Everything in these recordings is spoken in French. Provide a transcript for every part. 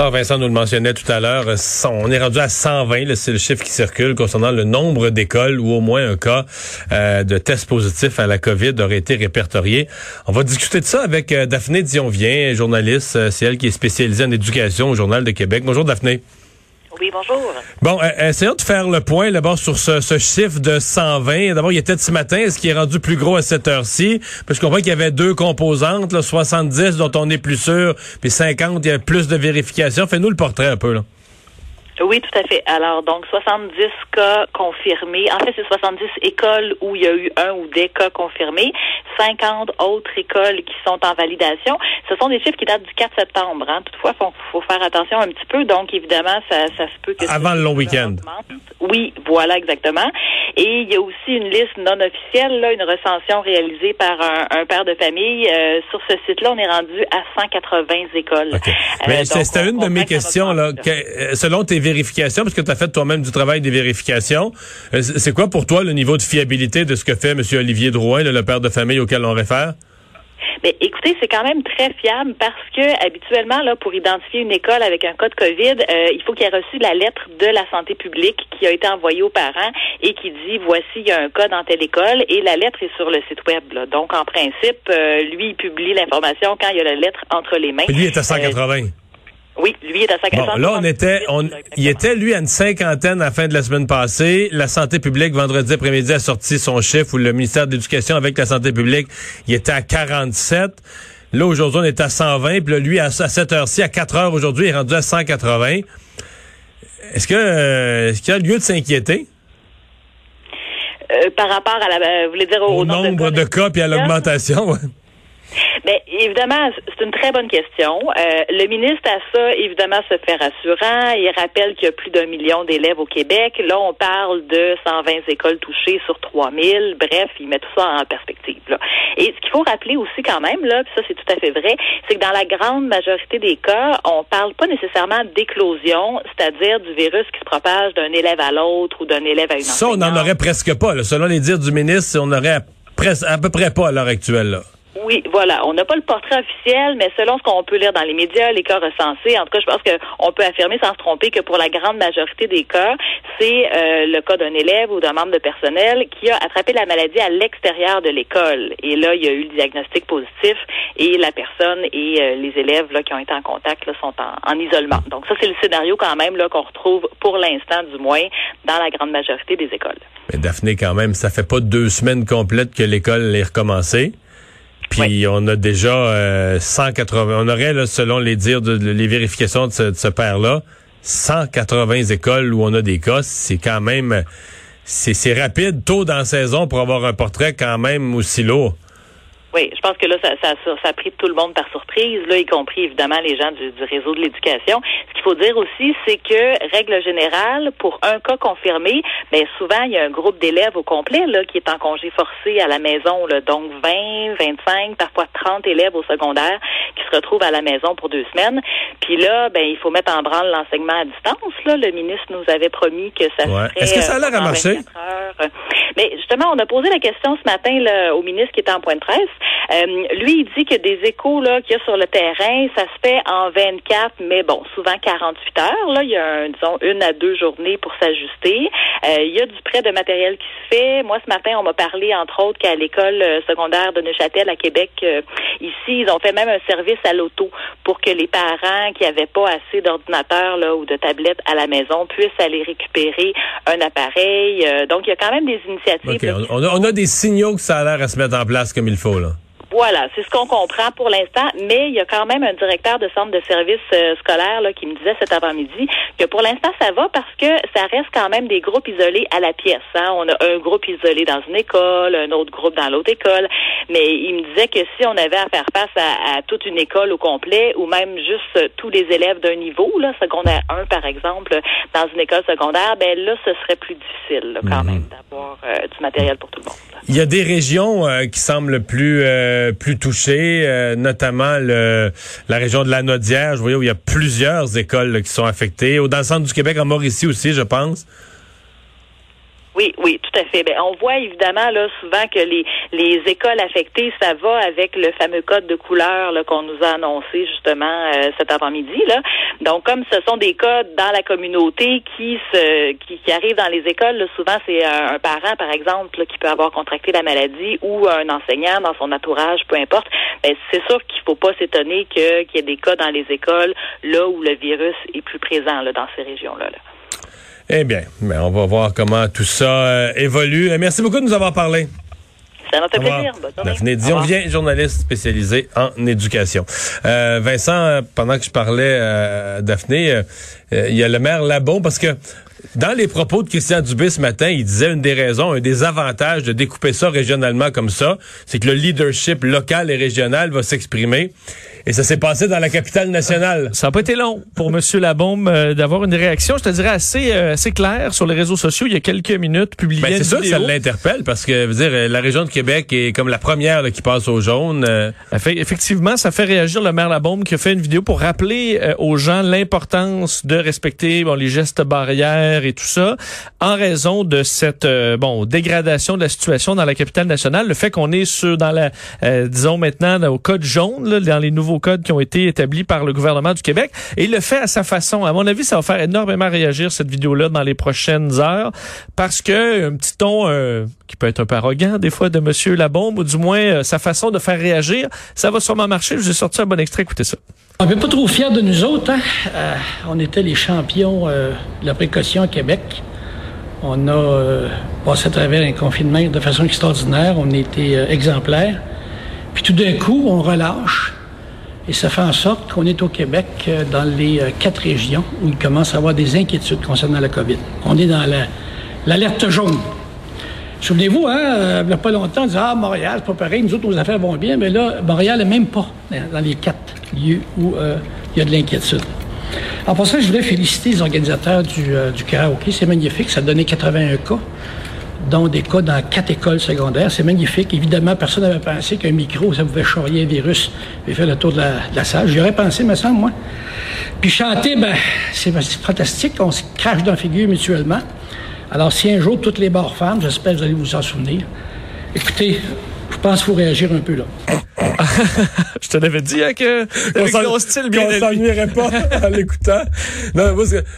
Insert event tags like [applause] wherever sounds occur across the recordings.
Ah, Vincent nous le mentionnait tout à l'heure, on est rendu à 120, c'est le chiffre qui circule concernant le nombre d'écoles où au moins un cas euh, de test positif à la COVID aurait été répertorié. On va discuter de ça avec euh, Daphné Dionvien, journaliste, euh, c'est elle qui est spécialisée en éducation au Journal de Québec. Bonjour Daphné. Oui, bonjour. Bon, euh, essayons de faire le point d'abord sur ce, ce, chiffre de 120. D'abord, il était ce matin. Est-ce qu'il est rendu plus gros à cette heure-ci? Parce qu'on voit qu'il y avait deux composantes, là, 70 dont on est plus sûr, puis 50, il y a plus de vérifications. Fais-nous le portrait un peu. Là. Oui, tout à fait. Alors, donc, 70 cas confirmés. En fait, c'est 70 écoles où il y a eu un ou des cas confirmés. 50 autres écoles qui sont en validation. Ce sont des chiffres qui datent du 4 septembre. Hein. Toutefois, il faut, faut, faire attention un petit peu. Donc, évidemment, ça, ça se peut que... Avant le long week-end. Oui, voilà, exactement. Et il y a aussi une liste non officielle, là, une recension réalisée par un, un père de famille. Euh, sur ce site-là, on est rendu à 180 écoles. Okay. Mais euh, c'était une de mes questions. Là, que, selon tes vérifications, parce que tu as fait toi-même du travail des vérifications, euh, c'est quoi pour toi le niveau de fiabilité de ce que fait M. Olivier Drouin, le père de famille auquel on réfère? Mais écoutez, c'est quand même très fiable parce que habituellement, là, pour identifier une école avec un cas de COVID, euh, il faut qu'il ait reçu la lettre de la santé publique qui a été envoyée aux parents et qui dit voici, il y a un cas dans telle école et la lettre est sur le site web. Là. Donc, en principe, euh, lui, il publie l'information quand il y a la lettre entre les mains. Lui est à 180. Euh, oui, lui est à 180. Bon, là, on était, on, il était, lui, à une cinquantaine à la fin de la semaine passée. La santé publique, vendredi après-midi, a sorti son chiffre, ou le ministère de l'Éducation avec la santé publique, il était à 47. Là, aujourd'hui, on est à 120. Puis là, lui, à, cette heure-ci, à 4 heures aujourd'hui, il est rendu à 180. Est-ce que, euh, est-ce qu'il y a lieu de s'inquiéter? Euh, par rapport à la, vous voulez dire au, au nombre de cas, puis à l'augmentation. Bien, évidemment, c'est une très bonne question. Euh, le ministre à ça, évidemment, se fait rassurant. Il rappelle qu'il y a plus d'un million d'élèves au Québec. Là, on parle de 120 écoles touchées sur 3000. Bref, il met tout ça en perspective. Là. Et ce qu'il faut rappeler aussi quand même, là, puis ça c'est tout à fait vrai, c'est que dans la grande majorité des cas, on parle pas nécessairement d'éclosion, c'est-à-dire du virus qui se propage d'un élève à l'autre ou d'un élève à une autre. Ça, on n'en aurait presque pas. Là. Selon les dires du ministre, on aurait à, à peu près pas à l'heure actuelle. Là. Oui, voilà. On n'a pas le portrait officiel, mais selon ce qu'on peut lire dans les médias, les cas recensés, en tout cas, je pense qu'on peut affirmer sans se tromper que pour la grande majorité des cas, c'est euh, le cas d'un élève ou d'un membre de personnel qui a attrapé la maladie à l'extérieur de l'école. Et là, il y a eu le diagnostic positif et la personne et euh, les élèves là, qui ont été en contact là, sont en, en, isolement. Donc ça, c'est le scénario quand même là qu'on retrouve pour l'instant, du moins, dans la grande majorité des écoles. Mais Daphné, quand même, ça fait pas deux semaines complètes que l'école est recommencée. Puis oui. on a déjà euh, 180, on aurait, là, selon les dires de, de les vérifications de ce, de ce père-là, 180 écoles où on a des cas. C'est quand même, c'est rapide, tôt dans la saison pour avoir un portrait quand même aussi lourd. Oui, je pense que là, ça, ça, ça, a pris tout le monde par surprise, là, y compris évidemment les gens du, du réseau de l'éducation. Ce qu'il faut dire aussi, c'est que, règle générale, pour un cas confirmé, bien souvent, il y a un groupe d'élèves au complet là, qui est en congé forcé à la maison. Là, donc 20, 25, parfois 30 élèves au secondaire qui se retrouvent à la maison pour deux semaines. Puis là, ben il faut mettre en branle l'enseignement à distance. Là. Le ministre nous avait promis que ça ouais. serait... Est-ce que ça a l'air à marcher? Mais justement, on a posé la question ce matin là, au ministre qui était en point de presse. Euh, lui, il dit que des échos là qu'il y a sur le terrain, ça se fait en 24, mais bon, souvent 48 heures. Là, il y a un, disons une à deux journées pour s'ajuster. Euh, il y a du prêt de matériel qui se fait. Moi, ce matin, on m'a parlé entre autres qu'à l'école secondaire de Neuchâtel à Québec, euh, ici, ils ont fait même un service à l'auto pour que les parents qui n'avaient pas assez d'ordinateurs ou de tablettes à la maison puissent aller récupérer un appareil. donc, il y a quand même des initiatives. Okay. On, a, on, a, des signaux que ça a l'air à se mettre en place comme il faut là. Voilà, c'est ce qu'on comprend pour l'instant, mais il y a quand même un directeur de centre de services euh, scolaire là, qui me disait cet avant-midi que pour l'instant ça va parce que ça reste quand même des groupes isolés à la pièce. Hein. On a un groupe isolé dans une école, un autre groupe dans l'autre école, mais il me disait que si on avait à faire face à, toute une école au complet ou même juste tous les élèves d'un niveau, là, secondaire 1 par exemple, dans une école secondaire, ben là ce serait plus difficile quand mhm. même d'avoir euh, du matériel pour tout le monde. Il y a des régions euh, qui semblent plus euh, plus touchées, euh, notamment la région de la Nodière. Je voyais où il y a plusieurs écoles qui sont affectées. Dans le centre du Québec, en Mauricie aussi, je pense. Oui, oui, tout à fait. Ben, on voit évidemment là souvent que les, les écoles affectées, ça va avec le fameux code de couleur qu'on nous a annoncé justement euh, cet avant-midi. Là. Donc, comme ce sont des codes dans la communauté qui se qui, qui arrivent dans les écoles, souvent c'est un, parent, par exemple, qui peut avoir contracté la maladie ou un enseignant dans son entourage, peu importe. Ben, c'est sûr qu'il faut pas s'étonner qu'il y ait des cas dans les écoles là où le virus est plus présent là, dans ces régions-là. là. Eh bien, ben, on va voir comment tout ça euh, évolue. Euh, merci beaucoup de nous avoir parlé. C'est notre plaisir. Daphné Dion vient, journaliste spécialisé en éducation. Euh, Vincent, pendant que je parlais à Daphné, il y a le maire Labon, parce que dans les propos de Christian Dubé ce matin, il disait une des raisons, un des avantages de découper ça régionalement comme ça, c'est que le leadership local et régional va s'exprimer. Et ça s'est passé dans la capitale nationale. Ça n'a pas été long pour M. Labombe euh, d'avoir une réaction, je te dirais, assez, euh, assez claire sur les réseaux sociaux il y a quelques minutes, publié ben, C'est sûr que ça l'interpelle parce que, veux dire, la région de Québec est comme la première qui passe au jaune. Euh. Effectivement, ça fait réagir le maire Labombe qui a fait une vidéo pour rappeler aux gens l'importance de respecter bon, les gestes barrières et tout ça en raison de cette bon dégradation de la situation dans la capitale nationale. Le fait qu'on est sur dans la, disons maintenant, au code jaune, là, dans les nouveaux codes qui ont été établis par le gouvernement du Québec. Et le fait à sa façon. À mon avis, ça va faire énormément réagir cette vidéo-là dans les prochaines heures parce que un petit ton euh, qui peut être un peu arrogant des fois de Monsieur Labombe ou du moins euh, sa façon de faire réagir, ça va sûrement marcher. Je vous ai un bon extrait. Écoutez ça. On n'est pas trop fiers de nous autres. Hein? Euh, on était les champions de la précaution à Québec. On a passé à travers un confinement de façon extraordinaire. On a été exemplaires. Puis tout d'un coup, on relâche. Et ça fait en sorte qu'on est au Québec euh, dans les euh, quatre régions où il commence à avoir des inquiétudes concernant la COVID. On est dans l'alerte jaune. Souvenez-vous, hein, euh, il n'y a pas longtemps, on disait Ah, Montréal, c'est pas pareil, nous autres, nos affaires vont bien, mais là, Montréal n'est même pas dans les quatre lieux où il y a de l'inquiétude. En passant, je voulais féliciter les organisateurs du, du karaoké. C'est magnifique, ça a donné 81 cas dont des cas dans quatre écoles secondaires. C'est magnifique. Évidemment, personne n'avait pensé qu'un micro, ça pouvait charrier un virus et faire le tour de la, salle. J'y aurais pensé, me semble, moi. Puis chanter, ben, c'est fantastique. On se crache dans la figure mutuellement. Alors, si un jour, toutes les barres femmes, j'espère que vous allez vous en souvenir. Écoutez, je pense qu'il faut réagir un peu, là. [laughs] je te l'avais dit hein, que avec ton style bien On s'ennuierait pas [laughs] en l'écoutant. Non,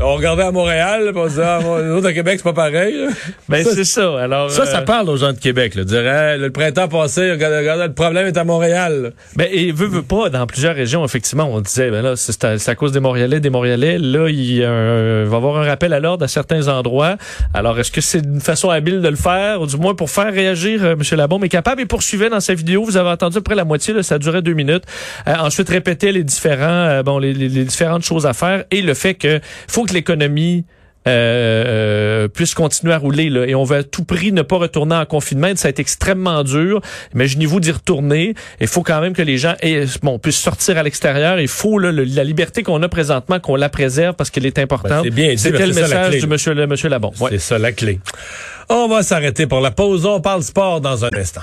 on regardait à Montréal, on disait, ah, nous autres à Québec, c'est pas pareil. Ben c'est ça. Alors ça, ça euh, parle aux gens de Québec. Là, dirait, le printemps passé, regardez, le problème est à Montréal. Ben et veut veut pas dans plusieurs régions effectivement, on disait ben là c'est à, cause des Montréalais, des Montréalais. Là, il, va y avoir un rappel à l'ordre à certains endroits. Alors est-ce que c'est une façon habile de le faire, ou du moins pour faire réagir euh, M. Labombe est capable et poursuivait dans sa vidéo. Vous avez entendu après la moitié, là, ça durait deux minutes. Euh, ensuite, répéter les différents, euh, bon, les, différentes choses à faire et le fait que faut que l'économie euh, puisse continuer à rouler là, et on veut à tout prix ne pas retourner en confinement. Ça a été extrêmement dur. Imaginez-vous d'y retourner. Il faut quand même que les gens aient, bon, puissent sortir à l'extérieur. Il faut là, la liberté qu'on a présentement, qu'on la préserve parce qu'elle est importante. Ben, C'était le message du monsieur, le monsieur Labon? C'est ça la clé. On va s'arrêter pour la pause. On parle sport dans un instant.